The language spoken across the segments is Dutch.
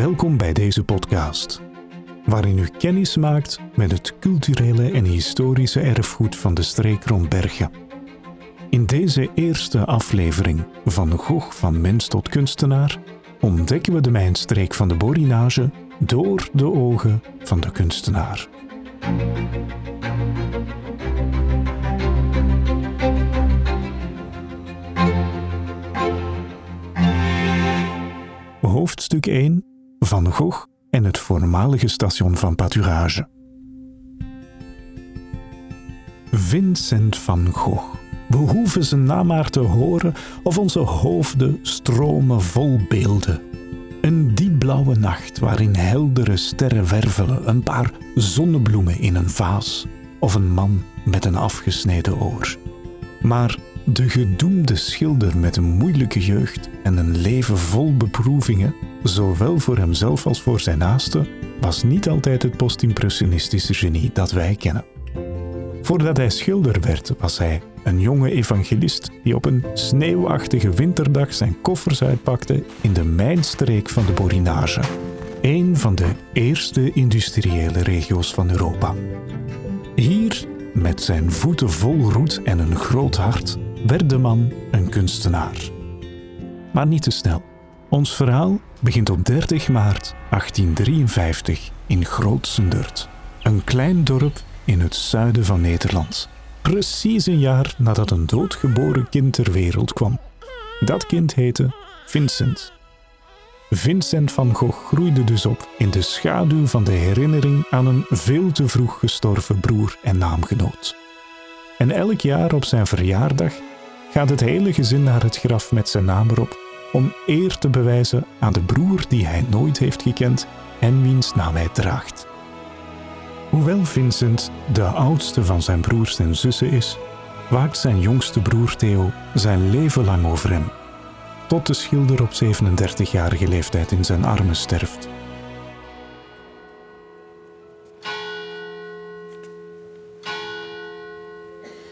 Welkom bij deze podcast, waarin u kennis maakt met het culturele en historische erfgoed van de streek rond Bergen. In deze eerste aflevering van Gogh van mens tot kunstenaar ontdekken we de mijnstreek van de Borinage door de ogen van de kunstenaar. Hoofdstuk 1 Van Gogh en het voormalige station van Paturage. Vincent van Gogh. We hoeven zijn naam maar te horen of onze hoofden stromen vol beelden. Een diepblauwe nacht waarin heldere sterren wervelen, een paar zonnebloemen in een vaas of een man met een afgesneden oor. Maar de gedoemde schilder met een moeilijke jeugd en een leven vol beproevingen, zowel voor hemzelf als voor zijn naasten, was niet altijd het postimpressionistische genie dat wij kennen. Voordat hij schilder werd, was hij een jonge evangelist die op een sneeuwachtige winterdag zijn koffers uitpakte in de mijnstreek van de Borinage, een van de eerste industriële regio's van Europa. Hier, met zijn voeten vol roet en een groot hart, werd de man een kunstenaar. Maar niet te snel. Ons verhaal begint op 30 maart 1853 in Grootsendurt, een klein dorp in het zuiden van Nederland. Precies een jaar nadat een doodgeboren kind ter wereld kwam. Dat kind heette Vincent. Vincent van Gogh groeide dus op in de schaduw van de herinnering aan een veel te vroeg gestorven broer en naamgenoot. En elk jaar op zijn verjaardag gaat het hele gezin naar het graf met zijn naam erop om eer te bewijzen aan de broer die hij nooit heeft gekend en wiens naam hij draagt. Hoewel Vincent de oudste van zijn broers en zussen is, waakt zijn jongste broer Theo zijn leven lang over hem, tot de schilder op 37-jarige leeftijd in zijn armen sterft.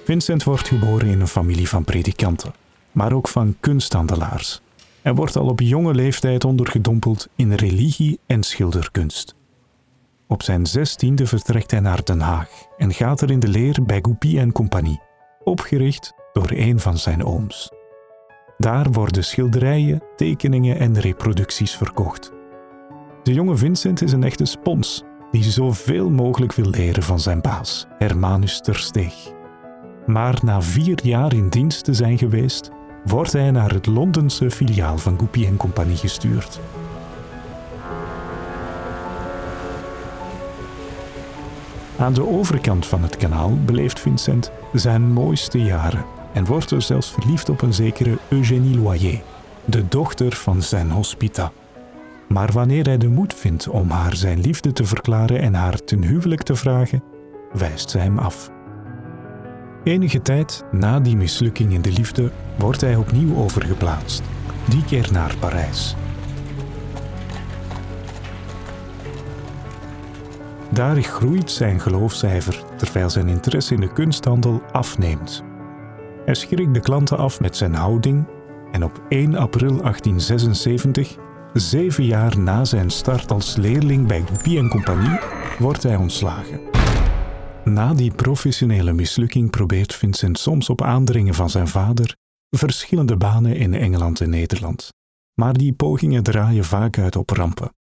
Vincent wordt geboren in een familie van predikanten, maar ook van kunsthandelaars en wordt al op jonge leeftijd ondergedompeld in religie en schilderkunst. Op zijn zestiende vertrekt hij naar Den Haag en gaat er in de leer bij Goupy en Compagnie, opgericht door een van zijn ooms. Daar worden schilderijen, tekeningen en reproducties verkocht. De jonge Vincent is een echte spons die zoveel mogelijk wil leren van zijn baas, Hermanus Tersteeg. Maar na vier jaar in dienst te zijn geweest, wordt hij naar het Londense filiaal van Goupy Compagnie gestuurd. Aan de overkant van het kanaal beleeft Vincent zijn mooiste jaren en wordt er zelfs verliefd op een zekere Eugénie Loyer, de dochter van zijn hospita. Maar wanneer hij de moed vindt om haar zijn liefde te verklaren en haar ten huwelijk te vragen, wijst zij hem af. Enige tijd na die mislukking in de liefde wordt hij opnieuw overgeplaatst, die keer naar Parijs. Daar groeit zijn geloofcijfer terwijl zijn interesse in de kunsthandel afneemt. Hij schrikt de klanten af met zijn houding en op 1 april 1876, zeven jaar na zijn start als leerling bij Goupy Compagnie, wordt hij ontslagen. Na die professionele mislukking probeert Vincent soms op aandringen van zijn vader verschillende banen in Engeland en Nederland. Maar die pogingen draaien vaak uit op rampen.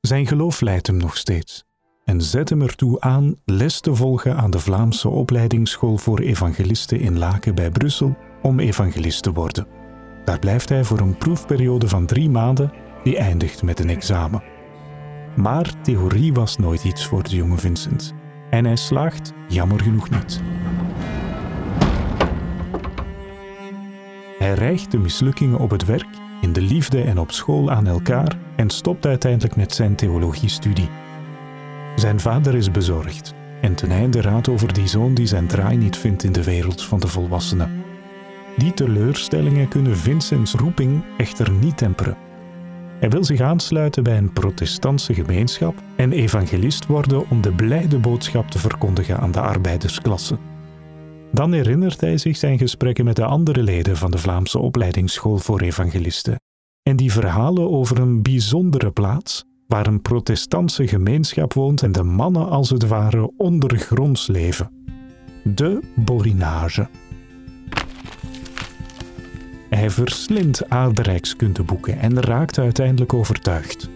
Zijn geloof leidt hem nog steeds en zet hem ertoe aan les te volgen aan de Vlaamse opleidingsschool voor evangelisten in Laken bij Brussel om evangelist te worden. Daar blijft hij voor een proefperiode van drie maanden die eindigt met een examen. Maar theorie was nooit iets voor de jonge Vincent. En hij slaagt jammer genoeg niet. Hij rijgt de mislukkingen op het werk, in de liefde en op school aan elkaar en stopt uiteindelijk met zijn theologiestudie. Zijn vader is bezorgd en ten einde raadt over die zoon die zijn draai niet vindt in de wereld van de volwassenen. Die teleurstellingen kunnen Vincents roeping echter niet temperen. Hij wil zich aansluiten bij een protestantse gemeenschap en evangelist worden om de blijde boodschap te verkondigen aan de arbeidersklasse. Dan herinnert hij zich zijn gesprekken met de andere leden van de Vlaamse opleidingsschool voor evangelisten en die verhalen over een bijzondere plaats waar een protestantse gemeenschap woont en de mannen als het ware ondergronds leven. De Borinage. Hij verslindt aardrijkskundeboeken en raakt uiteindelijk overtuigd.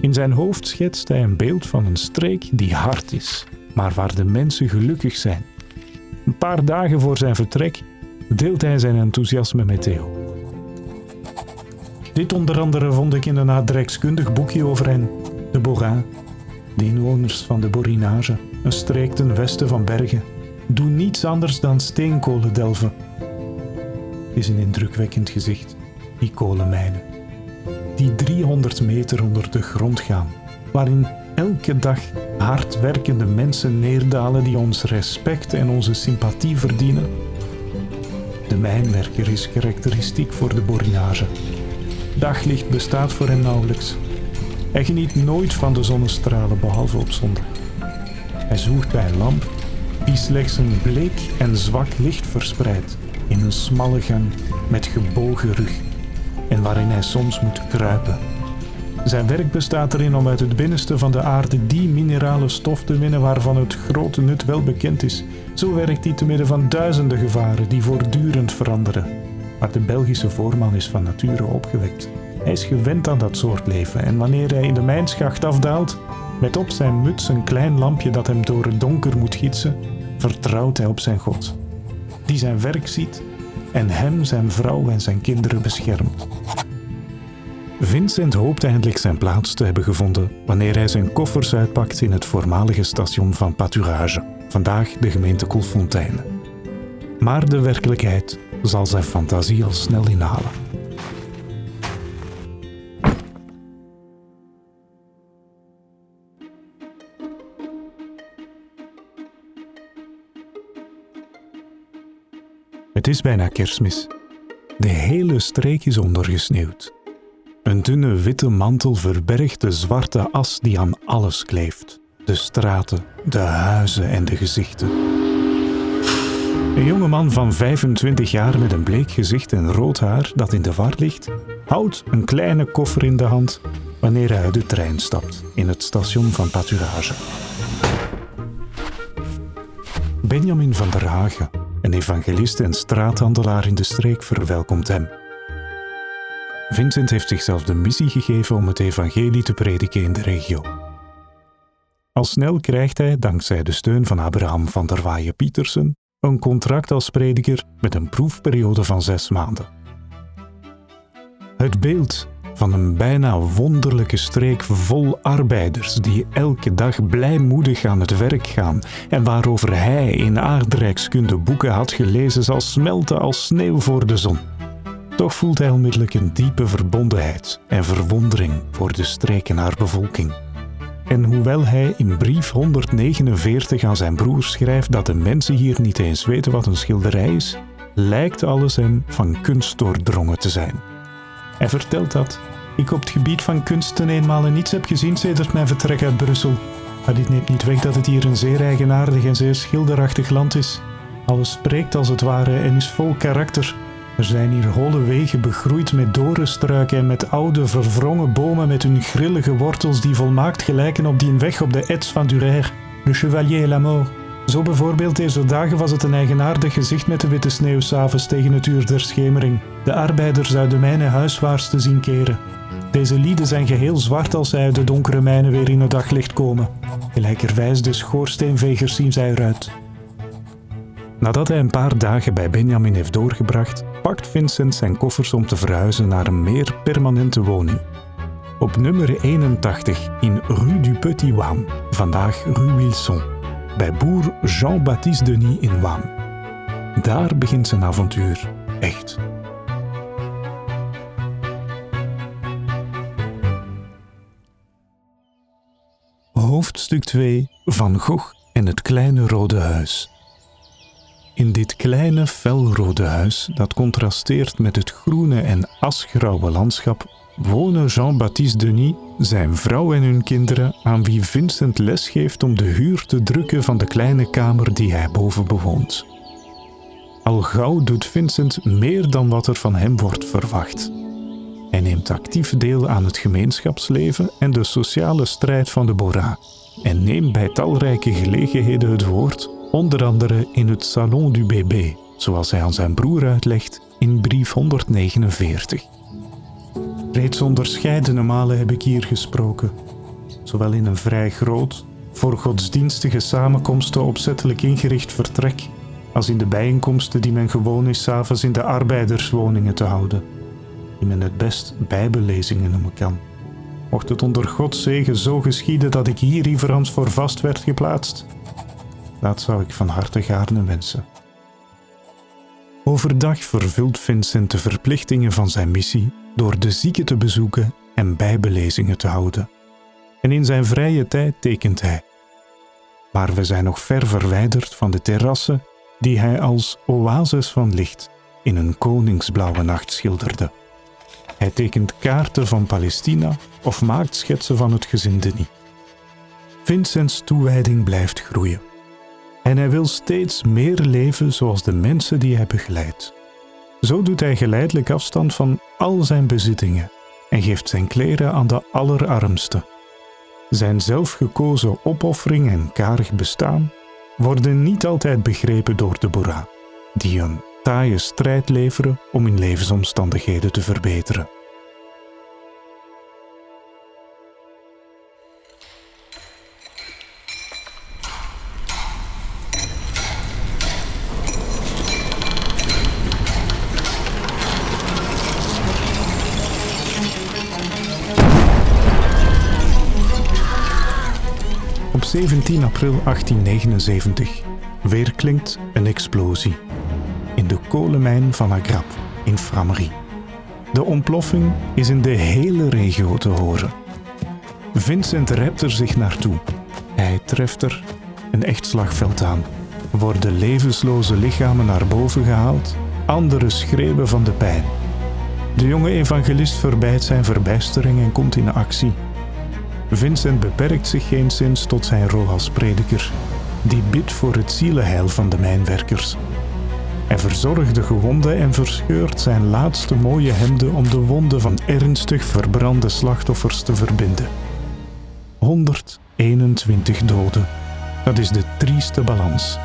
In zijn hoofd schetst hij een beeld van een streek die hard is, maar waar de mensen gelukkig zijn. Een paar dagen voor zijn vertrek deelt hij zijn enthousiasme met Theo. Dit onder andere vond ik in een aardrijkskundig boekje over hen, de Borin, de inwoners van de Borinage, een streek ten westen van Bergen, doen niets anders dan steenkolen delven. Is een indrukwekkend gezicht, die kolenmijnen, die 300 meter onder de grond gaan, waarin elke dag hardwerkende mensen neerdalen die ons respect en onze sympathie verdienen. De mijnwerker is karakteristiek voor de Borinage. Daglicht bestaat voor hem nauwelijks. Hij geniet nooit van de zonnestralen behalve op zondag. Hij zoekt bij een lamp die slechts een bleek en zwak licht verspreidt in een smalle gang met gebogen rug en waarin hij soms moet kruipen. Zijn werk bestaat erin om uit het binnenste van de aarde die minerale stof te winnen waarvan het grote nut wel bekend is. Zo werkt hij te midden van duizenden gevaren die voortdurend veranderen. Maar de Belgische voorman is van nature opgewekt. Hij is gewend aan dat soort leven en wanneer hij in de mijnschacht afdaalt, met op zijn muts een klein lampje dat hem door het donker moet gidsen, vertrouwt hij op zijn God, die zijn werk ziet en hem, zijn vrouw en zijn kinderen beschermt. Vincent hoopt eindelijk zijn plaats te hebben gevonden wanneer hij zijn koffers uitpakt in het voormalige station van Paturage, vandaag de gemeente Koelfontein. Maar de werkelijkheid zal zijn fantasie al snel inhalen. Het is bijna kerstmis. De hele streek is ondergesneeuwd. Een dunne witte mantel verbergt de zwarte as die aan alles kleeft: de straten, de huizen en de gezichten. Een jonge man van 25 jaar met een bleek gezicht en rood haar dat in de war ligt, houdt een kleine koffer in de hand wanneer hij uit de trein stapt in het station van Paturage. Benjamin van der Hagen, een evangelist en straathandelaar in de streek, verwelkomt hem. Vincent heeft zichzelf de missie gegeven om het evangelie te prediken in de regio. Al snel krijgt hij, dankzij de steun van Abraham van der Waaien Pietersen, een contract als prediker met een proefperiode van zes maanden. Het beeld van een bijna wonderlijke streek vol arbeiders die elke dag blijmoedig aan het werk gaan en waarover hij in aardrijkskunde boeken had gelezen zal smelten als sneeuw voor de zon. Toch voelt hij onmiddellijk een diepe verbondenheid en verwondering voor de streek en haar bevolking. En hoewel hij in brief 149 aan zijn broer schrijft dat de mensen hier niet eens weten wat een schilderij is, lijkt alles hem van kunst doordrongen te zijn. Hij vertelt dat ik op het gebied van kunst ten eenmale niets heb gezien sedert mijn vertrek uit Brussel. Maar dit neemt niet weg dat het hier een zeer eigenaardig en zeer schilderachtig land is. Alles spreekt als het ware en is vol karakter. Er zijn hier holle wegen begroeid met dorenstruiken en met oude verwrongen bomen met hun grillige wortels die volmaakt gelijken op die weg op de Ets van Durer, Le Chevalier et. Zo bijvoorbeeld deze dagen was het een eigenaardig gezicht met de witte sneeuw s'avonds tegen het uur der schemering. De arbeiders uit de mijnen huiswaarts te zien keren. Deze lieden zijn geheel zwart als zij uit de donkere mijnen weer in het daglicht komen. Gelijkerwijs de schoorsteenvegers zien zij eruit. Nadat hij een paar dagen bij Benjamin heeft doorgebracht, pakt Vincent zijn koffers om te verhuizen naar een meer permanente woning. Op nummer 81 in Rue du Petit vandaag Rue Wilson, bij boer Jean-Baptiste Denis in Wam. Daar begint zijn avontuur, echt. Hoofdstuk 2 Van Gogh en het kleine rode huis. In dit kleine felrode huis, dat contrasteert met het groene en asgrauwe landschap, wonen Jean-Baptiste Denis, zijn vrouw en hun kinderen, aan wie Vincent les geeft om de huur te drukken van de kleine kamer die hij boven bewoont. Al gauw doet Vincent meer dan wat er van hem wordt verwacht. Hij neemt actief deel aan het gemeenschapsleven en de sociale strijd van de Bora en neemt bij talrijke gelegenheden het woord, onder andere in het Salon du Bébé, zoals hij aan zijn broer uitlegt in brief 149. Reeds onderscheidene malen heb ik hier gesproken, zowel in een vrij groot, voor godsdienstige samenkomsten opzettelijk ingericht vertrek, als in de bijeenkomsten die men gewoon is s'avonds in de arbeiderswoningen te houden, die men het best bijbellezingen noemen kan. Mocht het onder Gods zegen zo geschieden dat ik hier reverans voor vast werd geplaatst, dat zou ik van harte gaarne wensen. Overdag vervult Vincent de verplichtingen van zijn missie door de zieken te bezoeken en bijbelezingen te houden. En in zijn vrije tijd tekent hij. Maar we zijn nog ver verwijderd van de terrassen die hij als oases van licht in een koningsblauwe nacht schilderde. Hij tekent kaarten van Palestina of maakt schetsen van het gezin Denis. Vincents toewijding blijft groeien. En hij wil steeds meer leven zoals de mensen die hij begeleidt. Zo doet hij geleidelijk afstand van al zijn bezittingen en geeft zijn kleren aan de allerarmsten. Zijn zelfgekozen opoffering en karig bestaan worden niet altijd begrepen door de Bora, die een taaie strijd leveren om hun levensomstandigheden te verbeteren. 17 april 1879 weerklinkt een explosie in de kolenmijn van Agrap in Framerie. De ontploffing is in de hele regio te horen. Vincent rept er zich naartoe. Hij treft er een echt slagveld aan. Worden levensloze lichamen naar boven gehaald, anderen schreeuwen van de pijn. De jonge evangelist verbijt zijn verbijstering en komt in actie. Vincent beperkt zich geen sinds tot zijn rol als prediker, die bidt voor het zielenheil van de mijnwerkers. Hij verzorgt de gewonden en verscheurt zijn laatste mooie hemden om de wonden van ernstig verbrande slachtoffers te verbinden. 121 doden. Dat is de trieste balans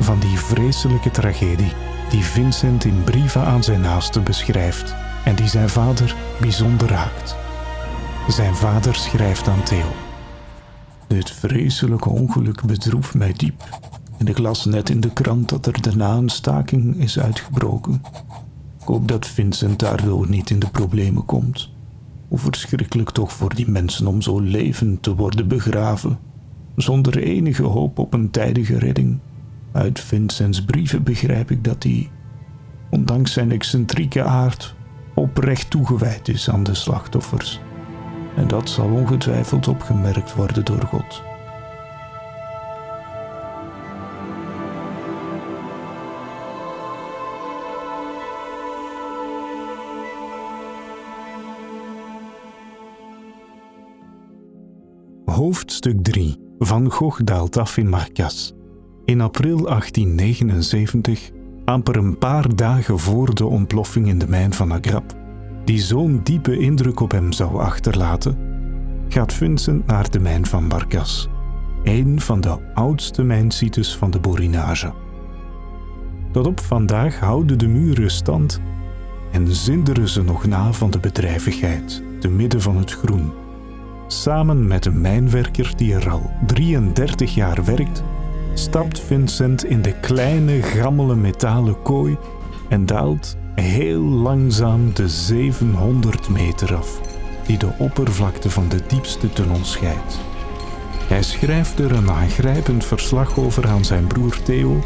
van die vreselijke tragedie die Vincent in brieven aan zijn naasten beschrijft en die zijn vader bijzonder raakt. Zijn vader schrijft aan Theo. Dit vreselijke ongeluk bedroeft mij diep. En ik las net in de krant dat er daarna een staking is uitgebroken. Ik hoop dat Vincent daardoor niet in de problemen komt. Hoe verschrikkelijk toch voor die mensen om zo levend te worden begraven, zonder enige hoop op een tijdige redding. Uit Vincents brieven begrijp ik dat hij, ondanks zijn excentrieke aard, oprecht toegewijd is aan de slachtoffers. En dat zal ongetwijfeld opgemerkt worden door God. Hoofdstuk 3 Van Gogh daalt af in Marcas. In april 1879, amper een paar dagen voor de ontploffing in de mijn van Agrap, die zo'n diepe indruk op hem zou achterlaten, gaat Vincent naar de mijn van Marcas, een van de oudste mijnsites van de Borinage. Tot op vandaag houden de muren stand en zinderen ze nog na van de bedrijvigheid, te midden van het groen Samen met een mijnwerker die er al 33 jaar werkt, stapt Vincent in de kleine gammele metalen kooi en daalt heel langzaam de 700 meter af, die de oppervlakte van de diepste tunnel scheidt. Hij schrijft er een aangrijpend verslag over aan zijn broer Theo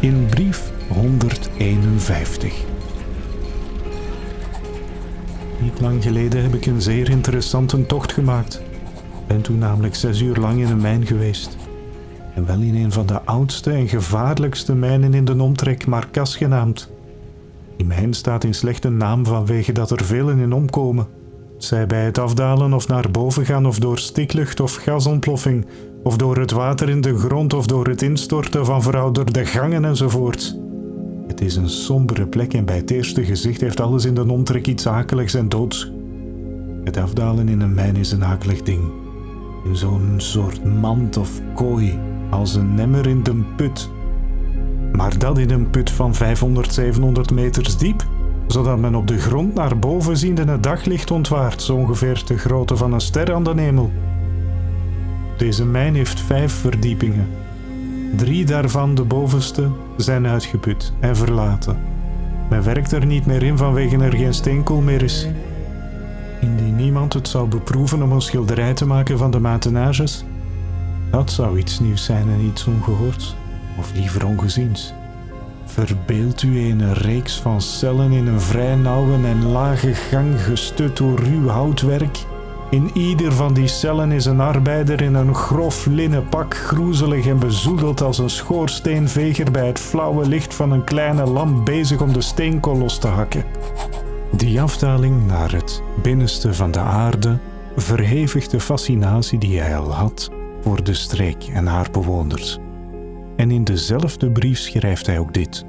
in brief 151. Niet lang geleden heb ik een zeer interessante tocht gemaakt. Ben toen namelijk zes uur lang in een mijn geweest. En wel in een van de oudste en gevaarlijkste mijnen in de omtrek, Marcas genaamd. Die mijn staat in slechte naam vanwege dat er velen in omkomen. Zij bij het afdalen of naar boven gaan of door stiklucht of gasontploffing, of door het water in de grond of door het instorten van verouderde gangen enzovoort. Het is een sombere plek en bij het eerste gezicht heeft alles in de omtrek iets akeligs en doods. Het afdalen in een mijn is een akelig ding. In zo'n soort mand of kooi, als een nemmer in de put. Maar dat in een put van 500, 700 meters diep, zodat men op de grond naar boven ziende het daglicht ontwaart, zo ongeveer de grootte van een ster aan de hemel. Deze mijn heeft vijf verdiepingen. Drie daarvan, de bovenste, zijn uitgeput en verlaten. Men werkt er niet meer in vanwege er geen steenkool meer is. Indien niemand het zou beproeven om een schilderij te maken van de matenages, dat zou iets nieuws zijn en iets ongehoords, of liever ongeziens. Verbeeld u een reeks van cellen in een vrij nauwe en lage gang gestut door ruw houtwerk. In ieder van die cellen is een arbeider in een grof linnen pak, groezelig en bezoedeld als een schoorsteenveger bij het flauwe licht van een kleine lamp bezig om de steenkool los te hakken. Die afdaling naar het binnenste van de aarde verhevigt de fascinatie die hij al had voor de streek en haar bewoners. En in dezelfde brief schrijft hij ook dit.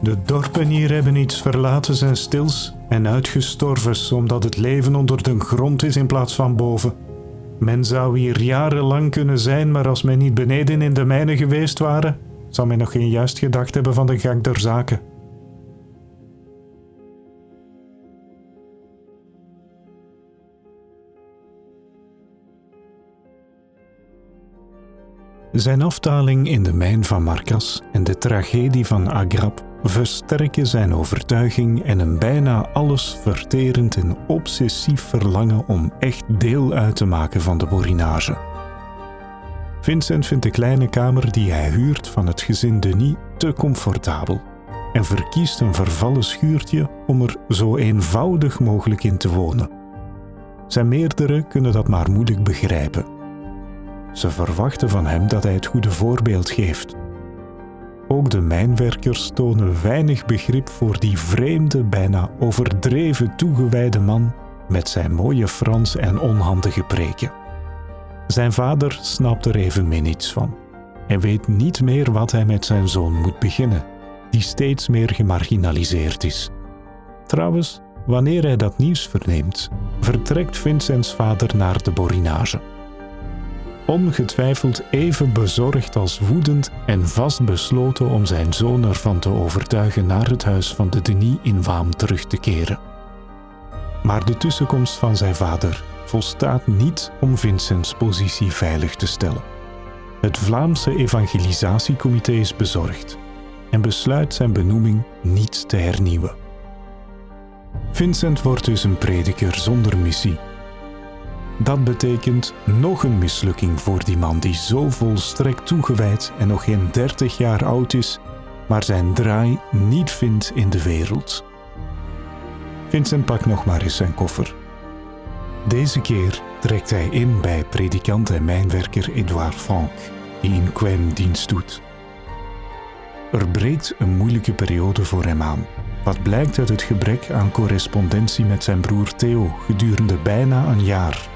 De dorpen hier hebben iets verlatens en stils en uitgestorvens, omdat het leven onder de grond is in plaats van boven. Men zou hier jarenlang kunnen zijn, maar als men niet beneden in de mijnen geweest waren, zou men nog geen juist gedacht hebben van de gang der zaken. Zijn afdaling in de mijn van Marcas en de tragedie van Agrab versterken zijn overtuiging en een bijna alles verterend en obsessief verlangen om echt deel uit te maken van de borinage. Vincent vindt de kleine kamer die hij huurt van het gezin Denis te comfortabel en verkiest een vervallen schuurtje om er zo eenvoudig mogelijk in te wonen. Zijn meerdere kunnen dat maar moeilijk begrijpen. Ze verwachten van hem dat hij het goede voorbeeld geeft. Ook de mijnwerkers tonen weinig begrip voor die vreemde, bijna overdreven toegewijde man met zijn mooie Frans en onhandige preken. Zijn vader snapt er evenmin niets van en weet niet meer wat hij met zijn zoon moet beginnen, die steeds meer gemarginaliseerd is. Trouwens, wanneer hij dat nieuws verneemt, vertrekt Vincents vader naar de Borinage ongetwijfeld even bezorgd als woedend en vastbesloten om zijn zoon ervan te overtuigen naar het huis van de Denis in Waam terug te keren. Maar de tussenkomst van zijn vader volstaat niet om Vincents positie veilig te stellen. Het Vlaamse Evangelisatiecomité is bezorgd en besluit zijn benoeming niet te hernieuwen. Vincent wordt dus een prediker zonder missie dat betekent nog een mislukking voor die man die zo volstrekt toegewijd en nog geen 30 jaar oud is, maar zijn draai niet vindt in de wereld. Vincent pakt nog maar eens zijn koffer. Deze keer trekt hij in bij predikant en mijnwerker Edouard Franck, die in Quem dienst doet. Er breekt een moeilijke periode voor hem aan, wat blijkt uit het gebrek aan correspondentie met zijn broer Theo gedurende bijna een jaar.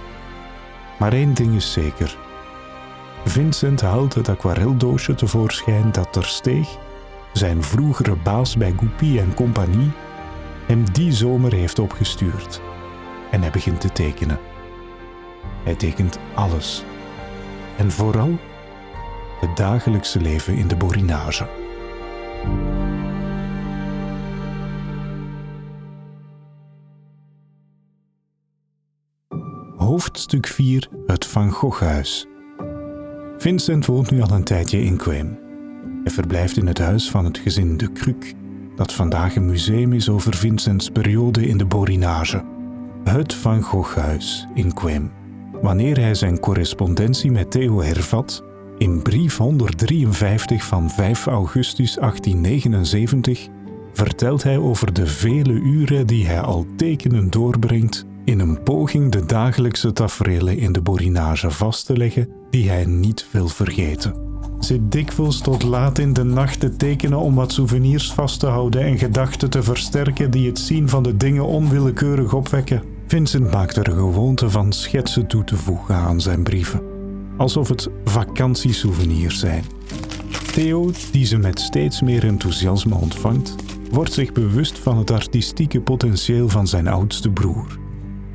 Maar één ding is zeker. Vincent haalt het aquareldoosje tevoorschijn dat er steeg, zijn vroegere baas bij Goupy en compagnie, hem die zomer heeft opgestuurd. En hij begint te tekenen. Hij tekent alles. En vooral het dagelijkse leven in de borinage. Hoofdstuk 4 Het Van Goghhuis. Vincent woont nu al een tijdje in Quem. Hij verblijft in het huis van het gezin De Kruk, dat vandaag een museum is over Vincents periode in de Borinage. Het Van Goghhuis in Quem. Wanneer hij zijn correspondentie met Theo hervat, in brief 153 van 5 augustus 1879 vertelt hij over de vele uren die hij al tekenen doorbrengt in een poging de dagelijkse tafereelen in de borinage vast te leggen die hij niet wil vergeten. Zit dikwijls tot laat in de nacht te tekenen om wat souvenirs vast te houden en gedachten te versterken die het zien van de dingen onwillekeurig opwekken. Vincent maakt er gewoonte van schetsen toe te voegen aan zijn brieven, alsof het vakantiesouvenirs zijn. Theo, die ze met steeds meer enthousiasme ontvangt, wordt zich bewust van het artistieke potentieel van zijn oudste broer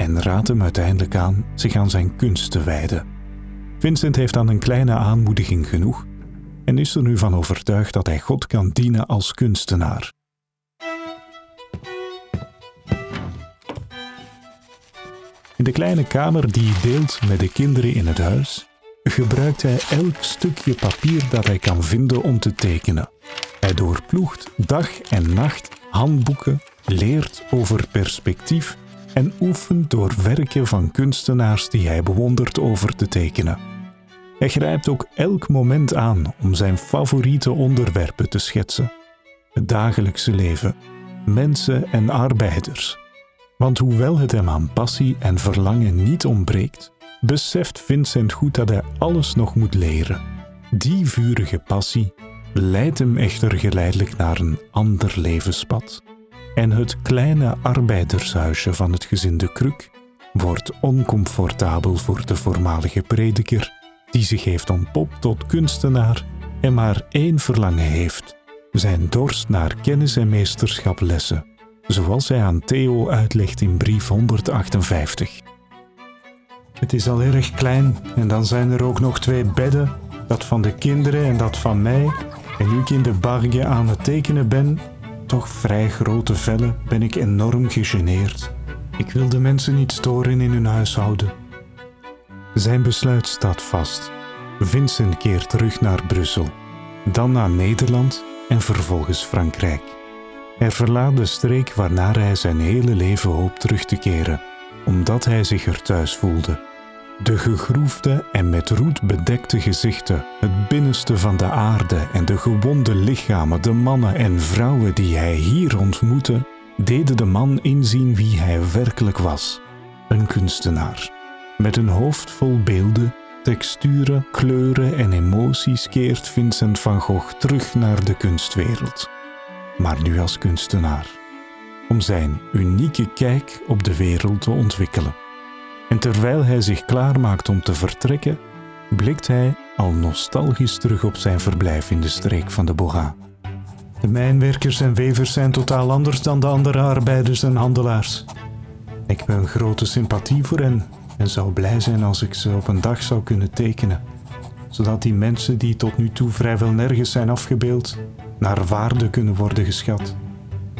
en raadt hem uiteindelijk aan zich aan zijn kunst te wijden. Vincent heeft dan een kleine aanmoediging genoeg en is er nu van overtuigd dat hij God kan dienen als kunstenaar. In de kleine kamer die hij deelt met de kinderen in het huis, gebruikt hij elk stukje papier dat hij kan vinden om te tekenen. Hij doorploegt dag en nacht handboeken, leert over perspectief en oefent door werken van kunstenaars die hij bewondert over te tekenen. Hij grijpt ook elk moment aan om zijn favoriete onderwerpen te schetsen: het dagelijkse leven, mensen en arbeiders. Want hoewel het hem aan passie en verlangen niet ontbreekt, beseft Vincent goed dat hij alles nog moet leren. Die vurige passie leidt hem echter geleidelijk naar een ander levenspad. En het kleine arbeidershuisje van het gezin de Kruk wordt oncomfortabel voor de voormalige prediker, die zich heeft ontpopt tot kunstenaar en maar één verlangen heeft: zijn dorst naar kennis en meesterschaplessen, zoals hij aan Theo uitlegt in brief 158. Het is al erg klein en dan zijn er ook nog twee bedden, dat van de kinderen en dat van mij. En nu ik in de barge aan het tekenen ben, toch vrij grote vellen, ben ik enorm gegeneerd. Ik wil de mensen niet storen in hun huishouden. Zijn besluit staat vast. Vincent keert terug naar Brussel, dan naar Nederland en vervolgens Frankrijk. Hij verlaat de streek waarnaar hij zijn hele leven hoopt terug te keren, omdat hij zich er thuis voelde. De gegroefde en met roet bedekte gezichten, het binnenste van de aarde en de gewonde lichamen, de mannen en vrouwen die hij hier ontmoette, deden de man inzien wie hij werkelijk was: een kunstenaar. Met een hoofd vol beelden, texturen, kleuren en emoties keert Vincent van Gogh terug naar de kunstwereld. Maar nu als kunstenaar, om zijn unieke kijk op de wereld te ontwikkelen. En terwijl hij zich klaarmaakt om te vertrekken, blikt hij al nostalgisch terug op zijn verblijf in de streek van de Boga. De mijnwerkers en wevers zijn totaal anders dan de andere arbeiders en handelaars. Ik heb een grote sympathie voor hen en zou blij zijn als ik ze op een dag zou kunnen tekenen, zodat die mensen die tot nu toe vrijwel nergens zijn afgebeeld, naar waarde kunnen worden geschat.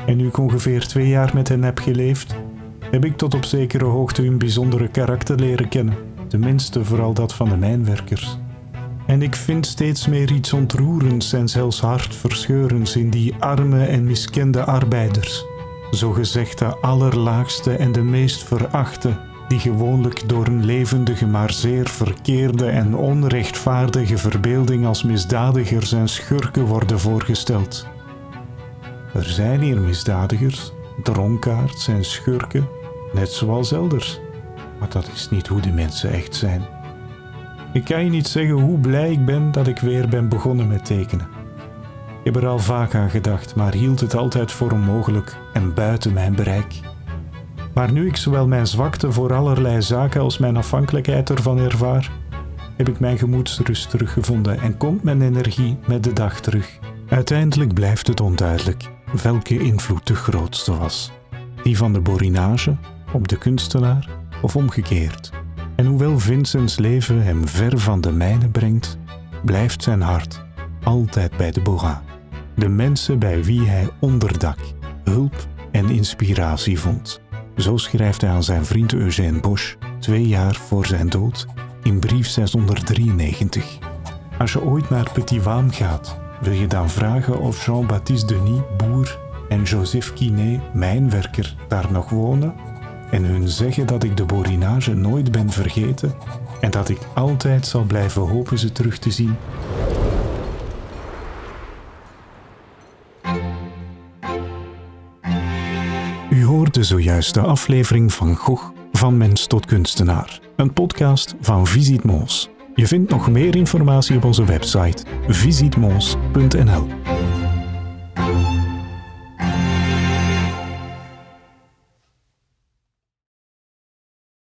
En nu ik ongeveer twee jaar met hen heb geleefd, heb ik tot op zekere hoogte hun bijzondere karakter leren kennen, tenminste vooral dat van de mijnwerkers. En ik vind steeds meer iets ontroerends en zelfs hartverscheurends in die arme en miskende arbeiders, zogezegd de allerlaagste en de meest verachte, die gewoonlijk door een levendige maar zeer verkeerde en onrechtvaardige verbeelding als misdadigers en schurken worden voorgesteld. Er zijn hier misdadigers, dronkaards en schurken net zoals elders. Maar dat is niet hoe de mensen echt zijn. Ik kan je niet zeggen hoe blij ik ben dat ik weer ben begonnen met tekenen. Ik heb er al vaak aan gedacht, maar hield het altijd voor onmogelijk en buiten mijn bereik. Maar nu ik zowel mijn zwakte voor allerlei zaken als mijn afhankelijkheid ervan ervaar, heb ik mijn gemoedsrust teruggevonden en komt mijn energie met de dag terug. Uiteindelijk blijft het onduidelijk welke invloed de grootste was. Die van de borinage op de kunstenaar of omgekeerd. En hoewel Vincents leven hem ver van de mijne brengt, blijft zijn hart altijd bij de Boga. De mensen bij wie hij onderdak, hulp en inspiratie vond. Zo schrijft hij aan zijn vriend Eugène Bosch twee jaar voor zijn dood in brief 693. Als je ooit naar Petit Waam gaat, wil je dan vragen of Jean-Baptiste Denis, boer, en Joseph Quinet, mijnwerker, daar nog wonen? En hun zeggen dat ik de borinage nooit ben vergeten en dat ik altijd zal blijven hopen ze terug te zien. U hoorde zojuist de aflevering van Gogh van mens tot kunstenaar, een podcast van Visit. Je vindt nog meer informatie op onze website visitmons.nl.